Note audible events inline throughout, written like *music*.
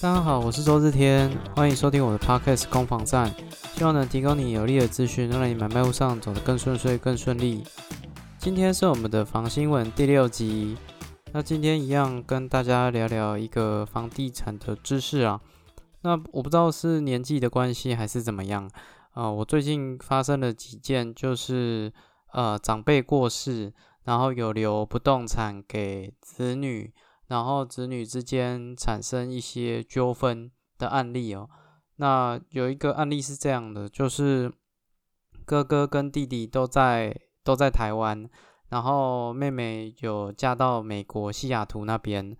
大家好，我是周日天，欢迎收听我的 Podcast 攻防战，希望能提供你有力的资讯，让你买卖路上走得更顺遂、更顺利。今天是我们的房新闻第六集，那今天一样跟大家聊聊一个房地产的知识啊。那我不知道是年纪的关系还是怎么样啊，我最近发生了几件，就是呃长辈过世，然后有留不动产给子女。然后子女之间产生一些纠纷的案例哦。那有一个案例是这样的，就是哥哥跟弟弟都在都在台湾，然后妹妹有嫁到美国西雅图那边。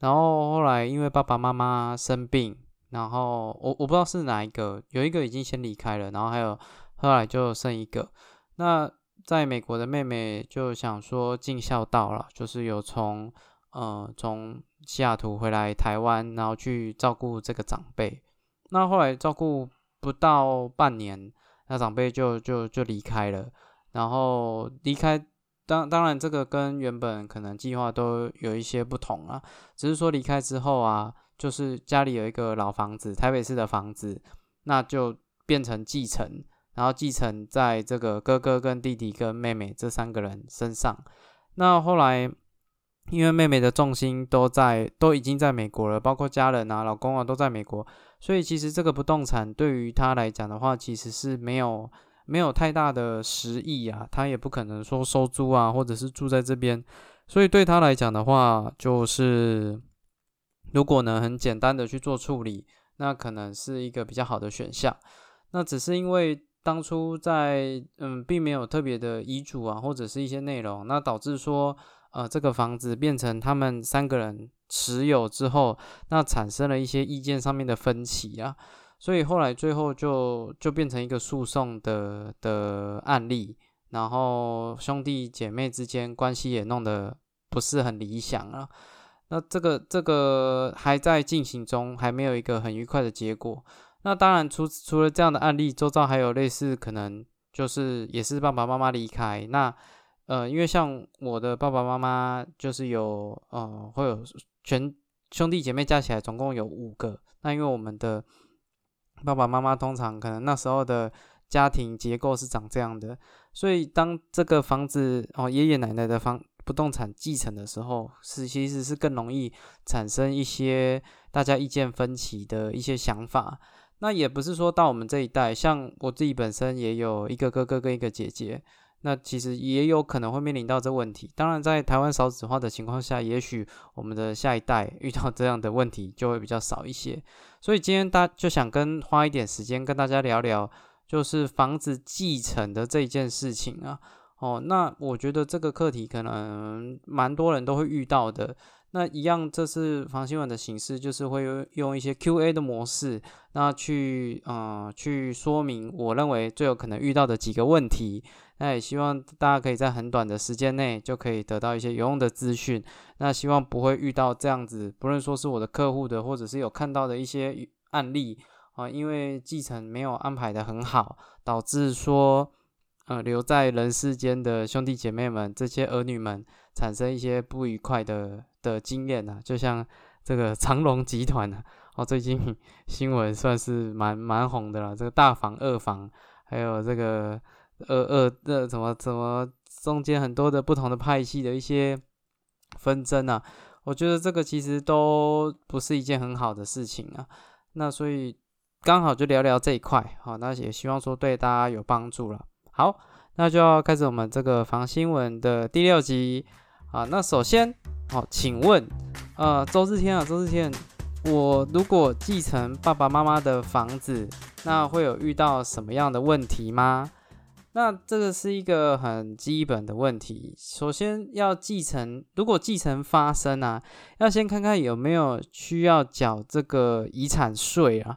然后后来因为爸爸妈妈生病，然后我我不知道是哪一个，有一个已经先离开了，然后还有后来就剩一个。那在美国的妹妹就想说尽孝道了，就是有从。呃，从西雅图回来台湾，然后去照顾这个长辈。那后来照顾不到半年，那长辈就就就离开了。然后离开，当当然这个跟原本可能计划都有一些不同啊。只是说离开之后啊，就是家里有一个老房子，台北市的房子，那就变成继承，然后继承在这个哥哥跟弟弟跟妹妹这三个人身上。那后来。因为妹妹的重心都在，都已经在美国了，包括家人啊、老公啊都在美国，所以其实这个不动产对于他来讲的话，其实是没有没有太大的实意啊，他也不可能说收租啊，或者是住在这边，所以对他来讲的话，就是如果能很简单的去做处理，那可能是一个比较好的选项。那只是因为当初在嗯，并没有特别的遗嘱啊，或者是一些内容，那导致说。呃，这个房子变成他们三个人持有之后，那产生了一些意见上面的分歧啊，所以后来最后就就变成一个诉讼的的案例，然后兄弟姐妹之间关系也弄得不是很理想啊。那这个这个还在进行中，还没有一个很愉快的结果。那当然，除除了这样的案例，周遭还有类似可能就是也是爸爸妈妈离开那。呃，因为像我的爸爸妈妈就是有，呃，会有全兄弟姐妹加起来总共有五个。那因为我们的爸爸妈妈通常可能那时候的家庭结构是长这样的，所以当这个房子哦爷爷奶奶的房不动产继承的时候，是其实是更容易产生一些大家意见分歧的一些想法。那也不是说到我们这一代，像我自己本身也有一个哥哥跟一个姐姐。那其实也有可能会面临到这问题。当然，在台湾少子化的情况下，也许我们的下一代遇到这样的问题就会比较少一些。所以今天大就想跟花一点时间跟大家聊聊，就是房子继承的这一件事情啊。哦，那我觉得这个课题可能蛮多人都会遇到的。那一样，这是房新闻的形式，就是会用用一些 Q&A 的模式，那去呃去说明我认为最有可能遇到的几个问题。那也希望大家可以在很短的时间内就可以得到一些有用的资讯。那希望不会遇到这样子，不论说是我的客户的，或者是有看到的一些案例啊，因为继承没有安排的很好，导致说呃留在人世间的兄弟姐妹们这些儿女们产生一些不愉快的的经验啊，就像这个长隆集团啊，哦最近新闻算是蛮蛮红的了，这个大房二房还有这个。呃呃，这怎么怎么中间很多的不同的派系的一些纷争啊？我觉得这个其实都不是一件很好的事情啊。那所以刚好就聊聊这一块，好，那也希望说对大家有帮助了。好，那就要开始我们这个房新闻的第六集啊。那首先，好，请问，呃，周日天啊，周日天，我如果继承爸爸妈妈的房子，那会有遇到什么样的问题吗？那这个是一个很基本的问题。首先要继承，如果继承发生啊，要先看看有没有需要缴这个遗产税啊。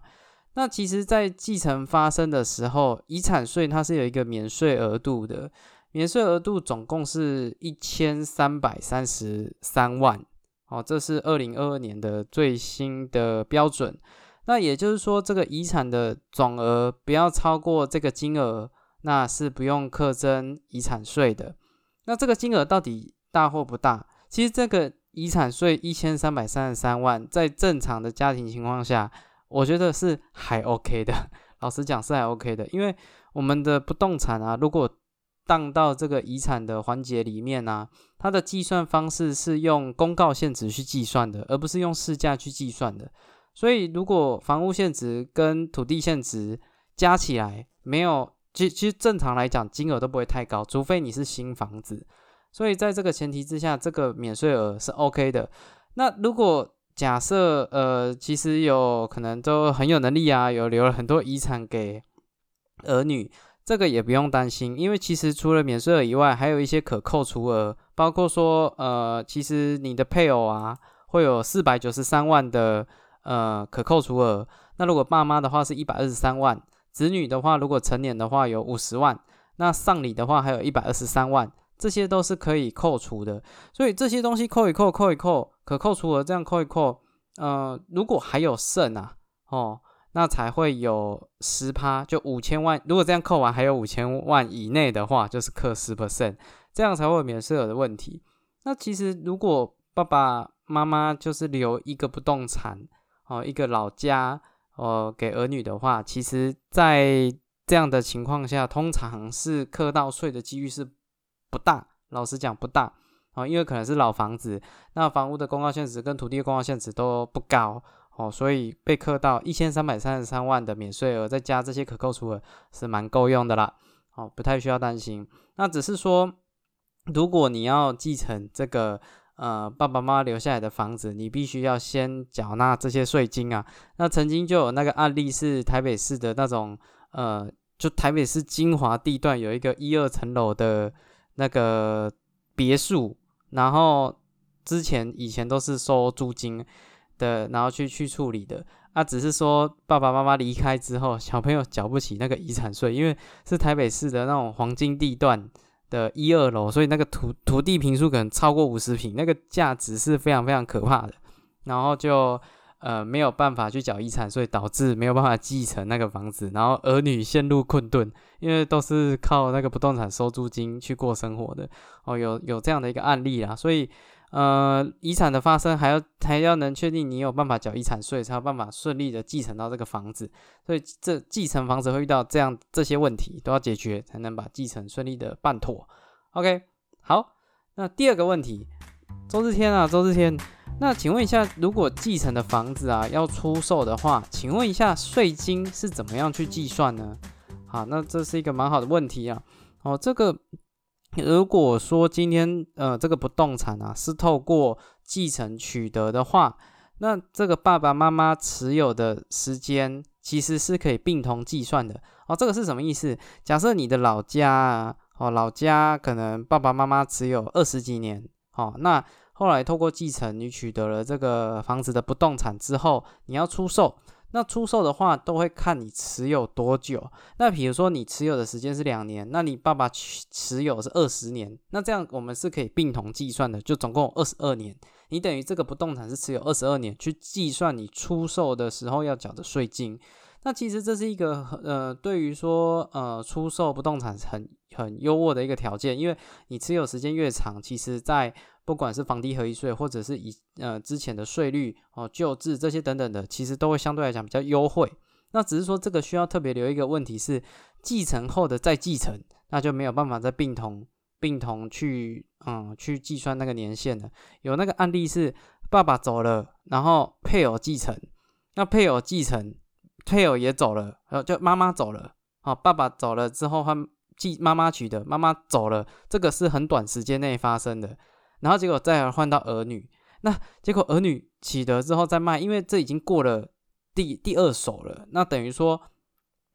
那其实，在继承发生的时候，遗产税它是有一个免税额度的，免税额度总共是一千三百三十三万。哦，这是二零二二年的最新的标准。那也就是说，这个遗产的总额不要超过这个金额。那是不用课征遗产税的。那这个金额到底大或不大？其实这个遗产税一千三百三十三万，在正常的家庭情况下，我觉得是还 OK 的。*laughs* 老实讲是还 OK 的，因为我们的不动产啊，如果当到这个遗产的环节里面呢，它的计算方式是用公告现值去计算的，而不是用市价去计算的。所以，如果房屋现值跟土地现值加起来没有，其其实正常来讲金额都不会太高，除非你是新房子。所以，在这个前提之下，这个免税额是 OK 的。那如果假设呃，其实有可能都很有能力啊，有留了很多遗产给儿女，这个也不用担心，因为其实除了免税额以外，还有一些可扣除额，包括说呃，其实你的配偶啊会有四百九十三万的。呃，可扣除额，那如果爸妈的话是一百二十三万，子女的话如果成年的话有五十万，那丧礼的话还有一百二十三万，这些都是可以扣除的。所以这些东西扣一扣，扣一扣，可扣除额这样扣一扣，呃，如果还有剩啊，哦，那才会有十趴，就五千万。如果这样扣完还有五千万以内的话，就是扣十 percent，这样才会免税额的问题。那其实如果爸爸妈妈就是留一个不动产，哦，一个老家哦，给儿女的话，其实，在这样的情况下，通常是课到税的几率是不大。老实讲，不大哦，因为可能是老房子，那房屋的公告现值跟土地的公告现值都不高哦，所以被课到一千三百三十三万的免税额，再加这些可扣除额，是蛮够用的啦。哦，不太需要担心。那只是说，如果你要继承这个。呃，爸爸妈妈留下来的房子，你必须要先缴纳这些税金啊。那曾经就有那个案例是台北市的那种，呃，就台北市精华地段有一个一二层楼的那个别墅，然后之前以前都是收租金的，然后去去处理的。啊，只是说爸爸妈妈离开之后，小朋友缴不起那个遗产税，因为是台北市的那种黄金地段。的一二楼，所以那个土土地平数可能超过五十平，那个价值是非常非常可怕的。然后就呃没有办法去缴遗产税，导致没有办法继承那个房子，然后儿女陷入困顿，因为都是靠那个不动产收租金去过生活的。哦，有有这样的一个案例啦，所以。呃，遗产的发生还要还要能确定你有办法缴遗产税，才有办法顺利的继承到这个房子。所以这继承房子会遇到这样这些问题都要解决，才能把继承顺利的办妥。OK，好，那第二个问题，周日天啊，周日天，那请问一下，如果继承的房子啊要出售的话，请问一下税金是怎么样去计算呢？好，那这是一个蛮好的问题啊。哦，这个。如果说今天呃这个不动产啊是透过继承取得的话，那这个爸爸妈妈持有的时间其实是可以并同计算的哦。这个是什么意思？假设你的老家啊，哦老家可能爸爸妈妈持有二十几年，哦那后来透过继承你取得了这个房子的不动产之后，你要出售。那出售的话，都会看你持有多久。那比如说你持有的时间是两年，那你爸爸持持有是二十年，那这样我们是可以并同计算的，就总共二十二年。你等于这个不动产是持有二十二年，去计算你出售的时候要缴的税金。那其实这是一个呃，对于说呃出售不动产很很优渥的一个条件，因为你持有时间越长，其实在不管是房地合一税，或者是以呃之前的税率哦旧制这些等等的，其实都会相对来讲比较优惠。那只是说这个需要特别留一个问题是，继承后的再继承，那就没有办法再并同并同去嗯去计算那个年限了。有那个案例是爸爸走了，然后配偶继承，那配偶继承，配偶也走了，呃就妈妈走了，哦爸爸走了之后换继妈妈取的，妈妈走了，这个是很短时间内发生的。然后结果再换到儿女，那结果儿女取得之后再卖，因为这已经过了第第二手了，那等于说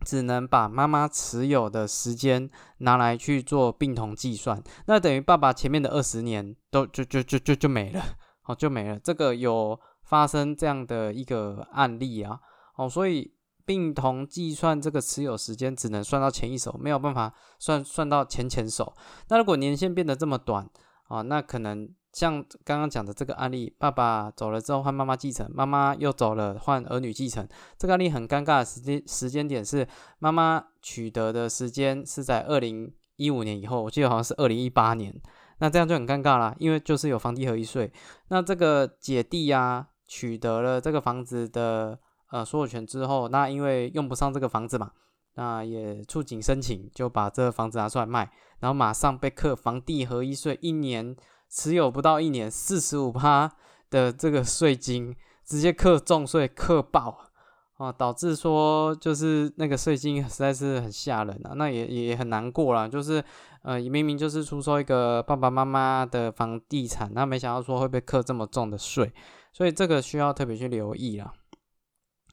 只能把妈妈持有的时间拿来去做并同计算，那等于爸爸前面的二十年都就就就就就没了，*laughs* 哦就没了。这个有发生这样的一个案例啊，哦，所以并同计算这个持有时间只能算到前一手，没有办法算算到前前手。那如果年限变得这么短，啊，那可能像刚刚讲的这个案例，爸爸走了之后换妈妈继承，妈妈又走了换儿女继承。这个案例很尴尬的时间时间点是妈妈取得的时间是在二零一五年以后，我记得好像是二零一八年。那这样就很尴尬啦，因为就是有房地合一税。那这个姐弟呀，取得了这个房子的呃所有权之后，那因为用不上这个房子嘛，那也触景生情，就把这个房子拿出来卖，然后马上被课房地合一税，一年持有不到一年，四十五趴的这个税金，直接克重税，克爆。啊，导致说就是那个税金实在是很吓人啊，那也也很难过啦。就是呃，明明就是出售一个爸爸妈妈的房地产，那没想到说会被课这么重的税，所以这个需要特别去留意了。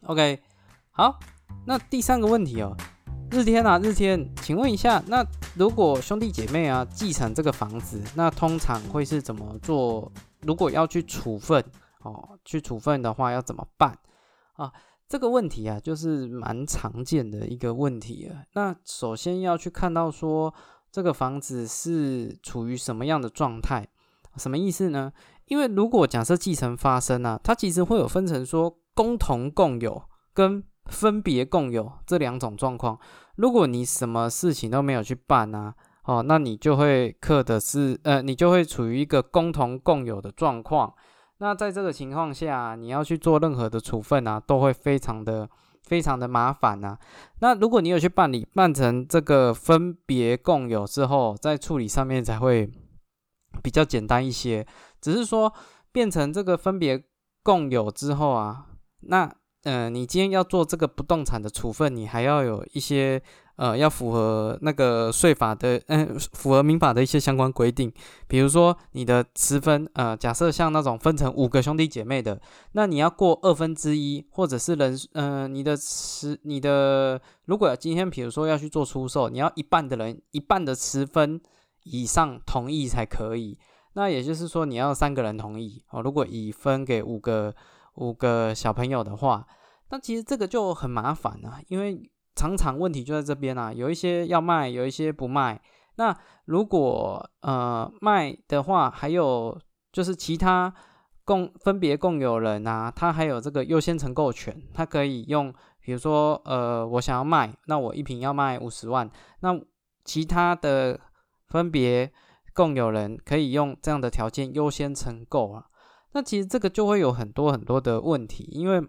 OK，好，那第三个问题哦，日天啊，日天，请问一下，那如果兄弟姐妹啊继承这个房子，那通常会是怎么做？如果要去处分哦，去处分的话要怎么办啊？这个问题啊，就是蛮常见的一个问题啊。那首先要去看到说，这个房子是处于什么样的状态？什么意思呢？因为如果假设继承发生啊，它其实会有分成说共同共有跟分别共有这两种状况。如果你什么事情都没有去办啊，哦，那你就会刻的是呃，你就会处于一个共同共有的状况。那在这个情况下，你要去做任何的处分啊，都会非常的非常的麻烦啊。那如果你有去办理，办成这个分别共有之后，在处理上面才会比较简单一些。只是说变成这个分别共有之后啊，那呃，你今天要做这个不动产的处分，你还要有一些。呃，要符合那个税法的，嗯，符合民法的一些相关规定。比如说，你的持分，呃，假设像那种分成五个兄弟姐妹的，那你要过二分之一，或者是人，嗯，你的持，你的，如果今天比如说要去做出售，你要一半的人，一半的持分以上同意才可以。那也就是说，你要三个人同意哦。如果已分给五个五个小朋友的话，那其实这个就很麻烦啊，因为。常常问题就在这边啊，有一些要卖，有一些不卖。那如果呃卖的话，还有就是其他共分别共有人啊，他还有这个优先承购权，他可以用，比如说呃我想要卖，那我一瓶要卖五十万，那其他的分别共有人可以用这样的条件优先承购啊。那其实这个就会有很多很多的问题，因为。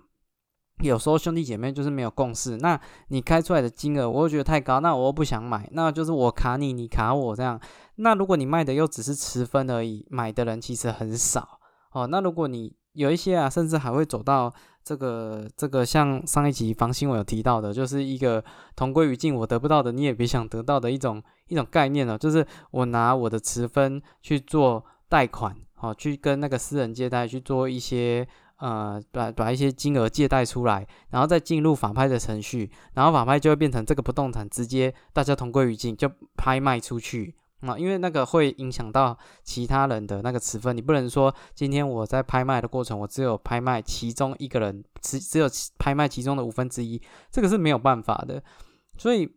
有时候兄弟姐妹就是没有共识，那你开出来的金额，我又觉得太高，那我又不想买，那就是我卡你，你卡我这样。那如果你卖的又只是持分而已，买的人其实很少哦。那如果你有一些啊，甚至还会走到这个这个，像上一集房新闻有提到的，就是一个同归于尽，我得不到的你也别想得到的一种一种概念了，就是我拿我的持分去做贷款，哦去跟那个私人借贷去做一些。呃，把把一些金额借贷出来，然后再进入法拍的程序，然后法拍就会变成这个不动产直接大家同归于尽，就拍卖出去啊，因为那个会影响到其他人的那个持分，你不能说今天我在拍卖的过程，我只有拍卖其中一个人，只只有拍卖其中的五分之一，这个是没有办法的。所以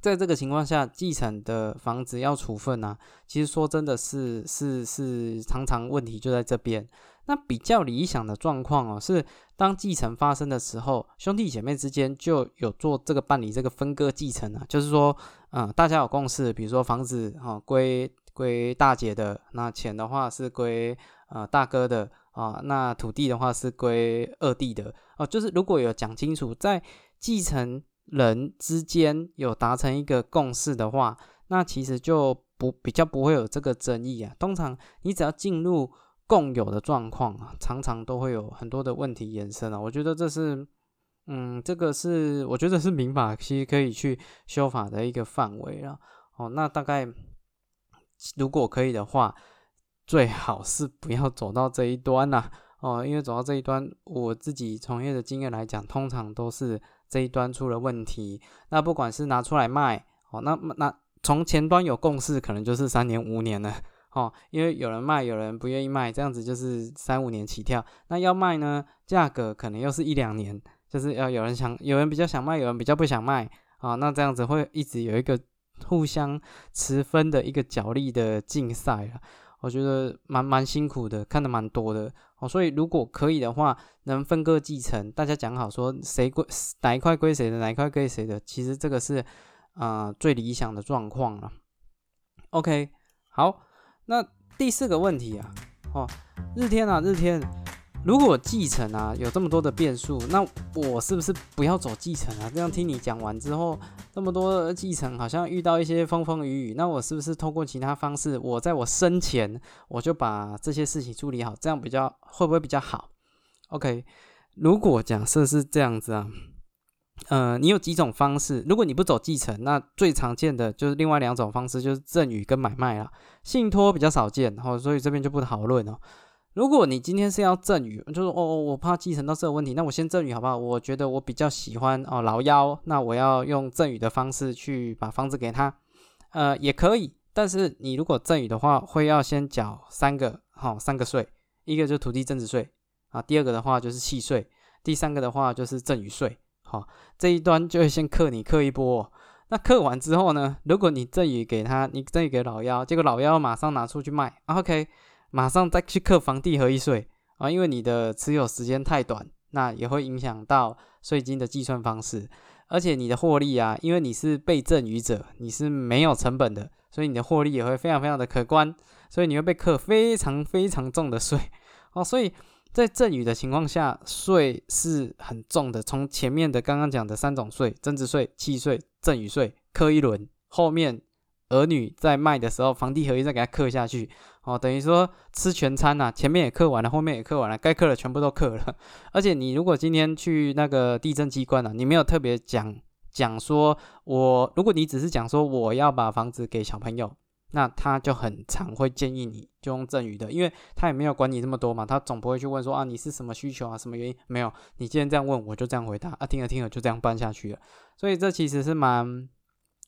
在这个情况下，继承的房子要处分啊，其实说真的是是是常常问题就在这边。那比较理想的状况哦，是当继承发生的时候，兄弟姐妹之间就有做这个办理这个分割继承啊，就是说，嗯，大家有共识，比如说房子哈归归大姐的，那钱的话是归呃大哥的啊，那土地的话是归二弟的哦，就是如果有讲清楚，在继承人之间有达成一个共识的话，那其实就不比较不会有这个争议啊。通常你只要进入。共有的状况啊，常常都会有很多的问题延伸啊。我觉得这是，嗯，这个是我觉得是民法其实可以去修法的一个范围了。哦，那大概如果可以的话，最好是不要走到这一端呐。哦，因为走到这一端，我自己从业的经验来讲，通常都是这一端出了问题。那不管是拿出来卖，哦，那那从前端有共识，可能就是三年五年了。哦，因为有人卖，有人不愿意卖，这样子就是三五年起跳。那要卖呢，价格可能又是一两年，就是要有人想，有人比较想卖，有人比较不想卖啊。那这样子会一直有一个互相持分的一个角力的竞赛啊。我觉得蛮蛮辛苦的，看的蛮多的哦。所以如果可以的话，能分割继承，大家讲好说谁归哪一块归谁的，哪一块归谁的，其实这个是啊最理想的状况了。OK，好。那第四个问题啊，哦，日天啊，日天，如果继承啊有这么多的变数，那我是不是不要走继承啊？这样听你讲完之后，这么多继承好像遇到一些风风雨雨，那我是不是通过其他方式，我在我生前我就把这些事情处理好，这样比较会不会比较好？OK，如果假设是这样子啊。呃，你有几种方式？如果你不走继承，那最常见的就是另外两种方式，就是赠与跟买卖了。信托比较少见，哦，所以这边就不讨论哦。如果你今天是要赠与，就是哦哦，我怕继承到这个问题，那我先赠与好不好？我觉得我比较喜欢哦老幺，那我要用赠与的方式去把房子给他，呃，也可以。但是你如果赠与的话，会要先缴三个，好三个税，一个就是土地增值税啊，第二个的话就是契税，第三个的话就是赠与税。好，这一端就会先克你克一波，那克完之后呢？如果你赠与给他，你赠与给老幺，结果老幺马上拿出去卖，OK，马上再去扣房地合一税啊，因为你的持有时间太短，那也会影响到税金的计算方式，而且你的获利啊，因为你是被赠与者，你是没有成本的，所以你的获利也会非常非常的可观，所以你会被扣非常非常重的税 *laughs* 哦，所以。在赠与的情况下，税是很重的。从前面的刚刚讲的三种税——增值税、契税、赠与税，刻一轮，后面儿女在卖的时候，房地合一再给他刻下去，哦，等于说吃全餐呐。前面也刻完了，后面也刻完了，该刻的全部都刻了。而且你如果今天去那个地震机关呢，你没有特别讲讲说，我如果你只是讲说我要把房子给小朋友。那他就很常会建议你就用赠与的，因为他也没有管你这么多嘛，他总不会去问说啊你是什么需求啊，什么原因没有？你今天这样问，我就这样回答啊，听着听着就这样办下去了，所以这其实是蛮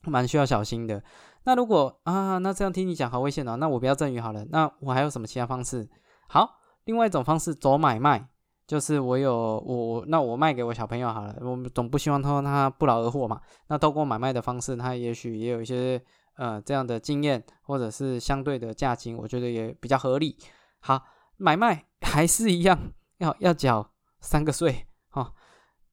蛮需要小心的。那如果啊，那这样听你讲好危险哦，那我不要赠与好了，那我还有什么其他方式？好，另外一种方式走买卖，就是我有我那我卖给我小朋友好了，我们总不希望他他不劳而获嘛，那透过买卖的方式，他也许也有一些。呃，这样的经验或者是相对的价金，我觉得也比较合理。好，买卖 *laughs* 还是一样，要要缴三个税哈。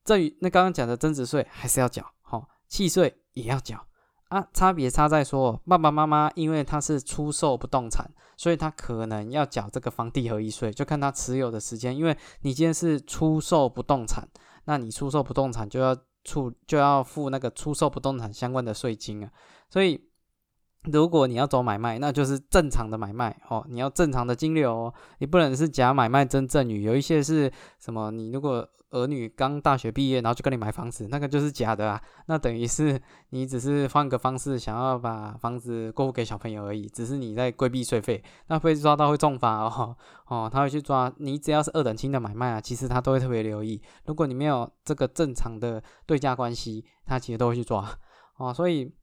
赠与那刚刚讲的增值税还是要缴，哈，契税也要缴啊。差别差在说，爸爸妈妈因为他是出售不动产，所以他可能要缴这个房地合一税，就看他持有的时间。因为你今天是出售不动产，那你出售不动产就要出就要付那个出售不动产相关的税金啊，所以。如果你要走买卖，那就是正常的买卖哦。你要正常的金流哦，你不能是假买卖真赠与。有一些是什么？你如果儿女刚大学毕业，然后就跟你买房子，那个就是假的啊。那等于是你只是换个方式想要把房子过户给小朋友而已，只是你在规避税费。那被抓到会重罚哦哦，他会去抓你。只要是二等亲的买卖啊，其实他都会特别留意。如果你没有这个正常的对价关系，他其实都会去抓哦。所以。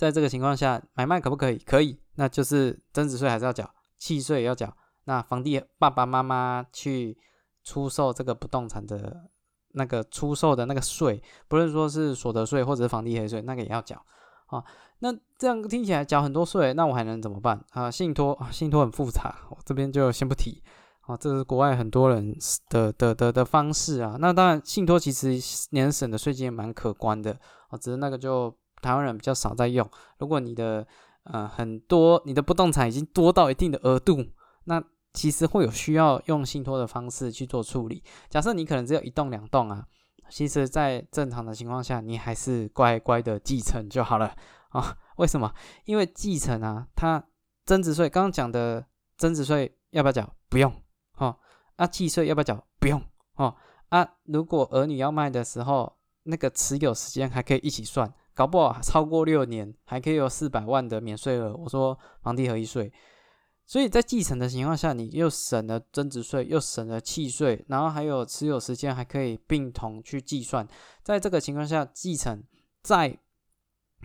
在这个情况下，买卖可不可以？可以，那就是增值税还是要缴，契税也要缴。那房地爸爸妈妈去出售这个不动产的那个出售的那个税，不论说是所得税或者是房地产税，那个也要缴啊。那这样听起来缴很多税，那我还能怎么办啊？信托，信托很复杂，我这边就先不提啊。这是国外很多人的的的的方式啊。那当然，信托其实年省的税金也蛮可观的啊，只是那个就。台湾人比较少在用。如果你的呃很多你的不动产已经多到一定的额度，那其实会有需要用信托的方式去做处理。假设你可能只有一栋两栋啊，其实，在正常的情况下，你还是乖乖的继承就好了啊。*laughs* 为什么？因为继承啊，它增值税刚刚讲的增值税要不要缴？不用哦。啊，契税要不要缴？不用哦。啊，如果儿女要卖的时候，那个持有时间还可以一起算。搞不好超过六年还可以有四百万的免税额。我说房地合一税，所以在继承的情况下，你又省了增值税，又省了契税，然后还有持有时间还可以并同去计算。在这个情况下，继承在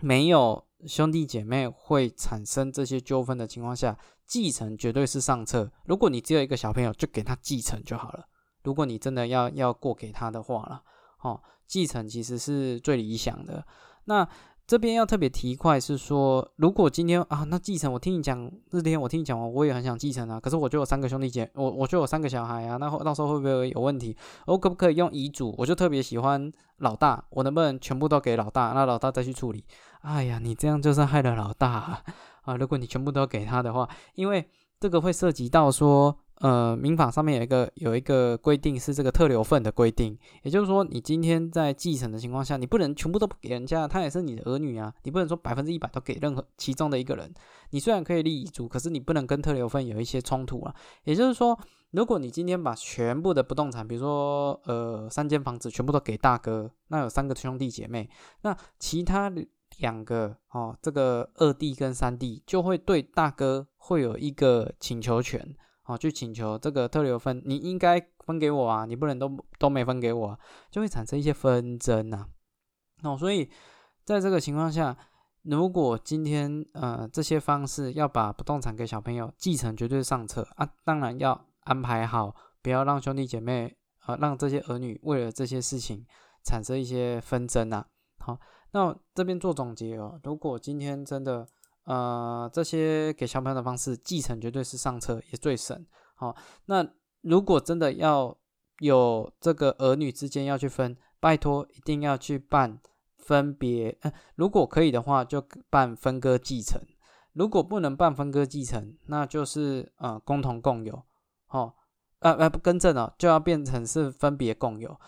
没有兄弟姐妹会产生这些纠纷的情况下，继承绝对是上策。如果你只有一个小朋友，就给他继承就好了。如果你真的要要过给他的话了，哦，继承其实是最理想的。那这边要特别提一块是说，如果今天啊，那继承我听你讲日天，我听你讲完，我也很想继承啊。可是我就有三个兄弟姐，我我就有三个小孩啊。那 *laughs* 到时候会不会有问题？我可不可以用遗嘱？我就特别喜欢老大，我能不能全部都给老大？那老大再去处理？哎呀，你这样就是害了老大啊，如果你全部都给他的话，因为这个会涉及到说。呃，民法上面有一个有一个规定是这个特留份的规定，也就是说，你今天在继承的情况下，你不能全部都不给人家，他也是你的儿女啊，你不能说百分之一百都给任何其中的一个人。你虽然可以立遗嘱，可是你不能跟特留份有一些冲突啊。也就是说，如果你今天把全部的不动产，比如说呃三间房子全部都给大哥，那有三个兄弟姐妹，那其他两个哦，这个二弟跟三弟就会对大哥会有一个请求权。哦，去请求这个特留分，你应该分给我啊，你不能都都没分给我，就会产生一些纷争呐。哦，所以在这个情况下，如果今天呃这些方式要把不动产给小朋友继承，绝对上策啊。当然要安排好，不要让兄弟姐妹啊，让这些儿女为了这些事情产生一些纷争呐。好，那这边做总结哦，如果今天真的。呃，这些给小朋友的方式，继承绝对是上策，也最省。好，那如果真的要有这个儿女之间要去分，拜托一定要去办分别。如果可以的话，就办分割继承；如果不能办分割继承，那就是呃共同共有。好，呃呃不更正了，就要变成是分别共有，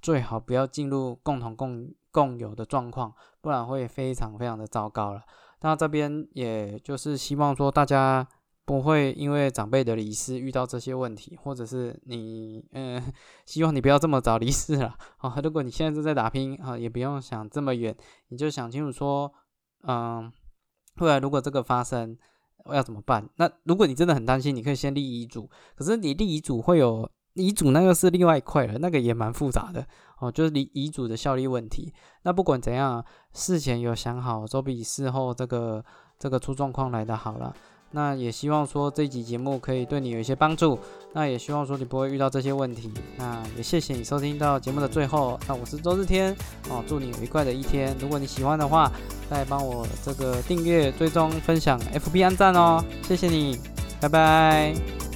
最好不要进入共同共共有的状况，不然会非常非常的糟糕了。那这边也就是希望说，大家不会因为长辈的离世遇到这些问题，或者是你，嗯，希望你不要这么早离世了啊。如果你现在正在打拼啊，也不用想这么远，你就想清楚说，嗯，未来如果这个发生，我要怎么办？那如果你真的很担心，你可以先立遗嘱。可是你立遗嘱会有。遗嘱那个是另外一块了，那个也蛮复杂的哦，就是遗遗嘱的效力问题。那不管怎样，事前有想好，都比事后这个这个出状况来的好了。那也希望说这集节目可以对你有一些帮助。那也希望说你不会遇到这些问题。那也谢谢你收听到节目的最后。那我是周日天哦，祝你愉快的一天。如果你喜欢的话，再帮我这个订阅、追踪、分享、FB 按赞哦，谢谢你，拜拜。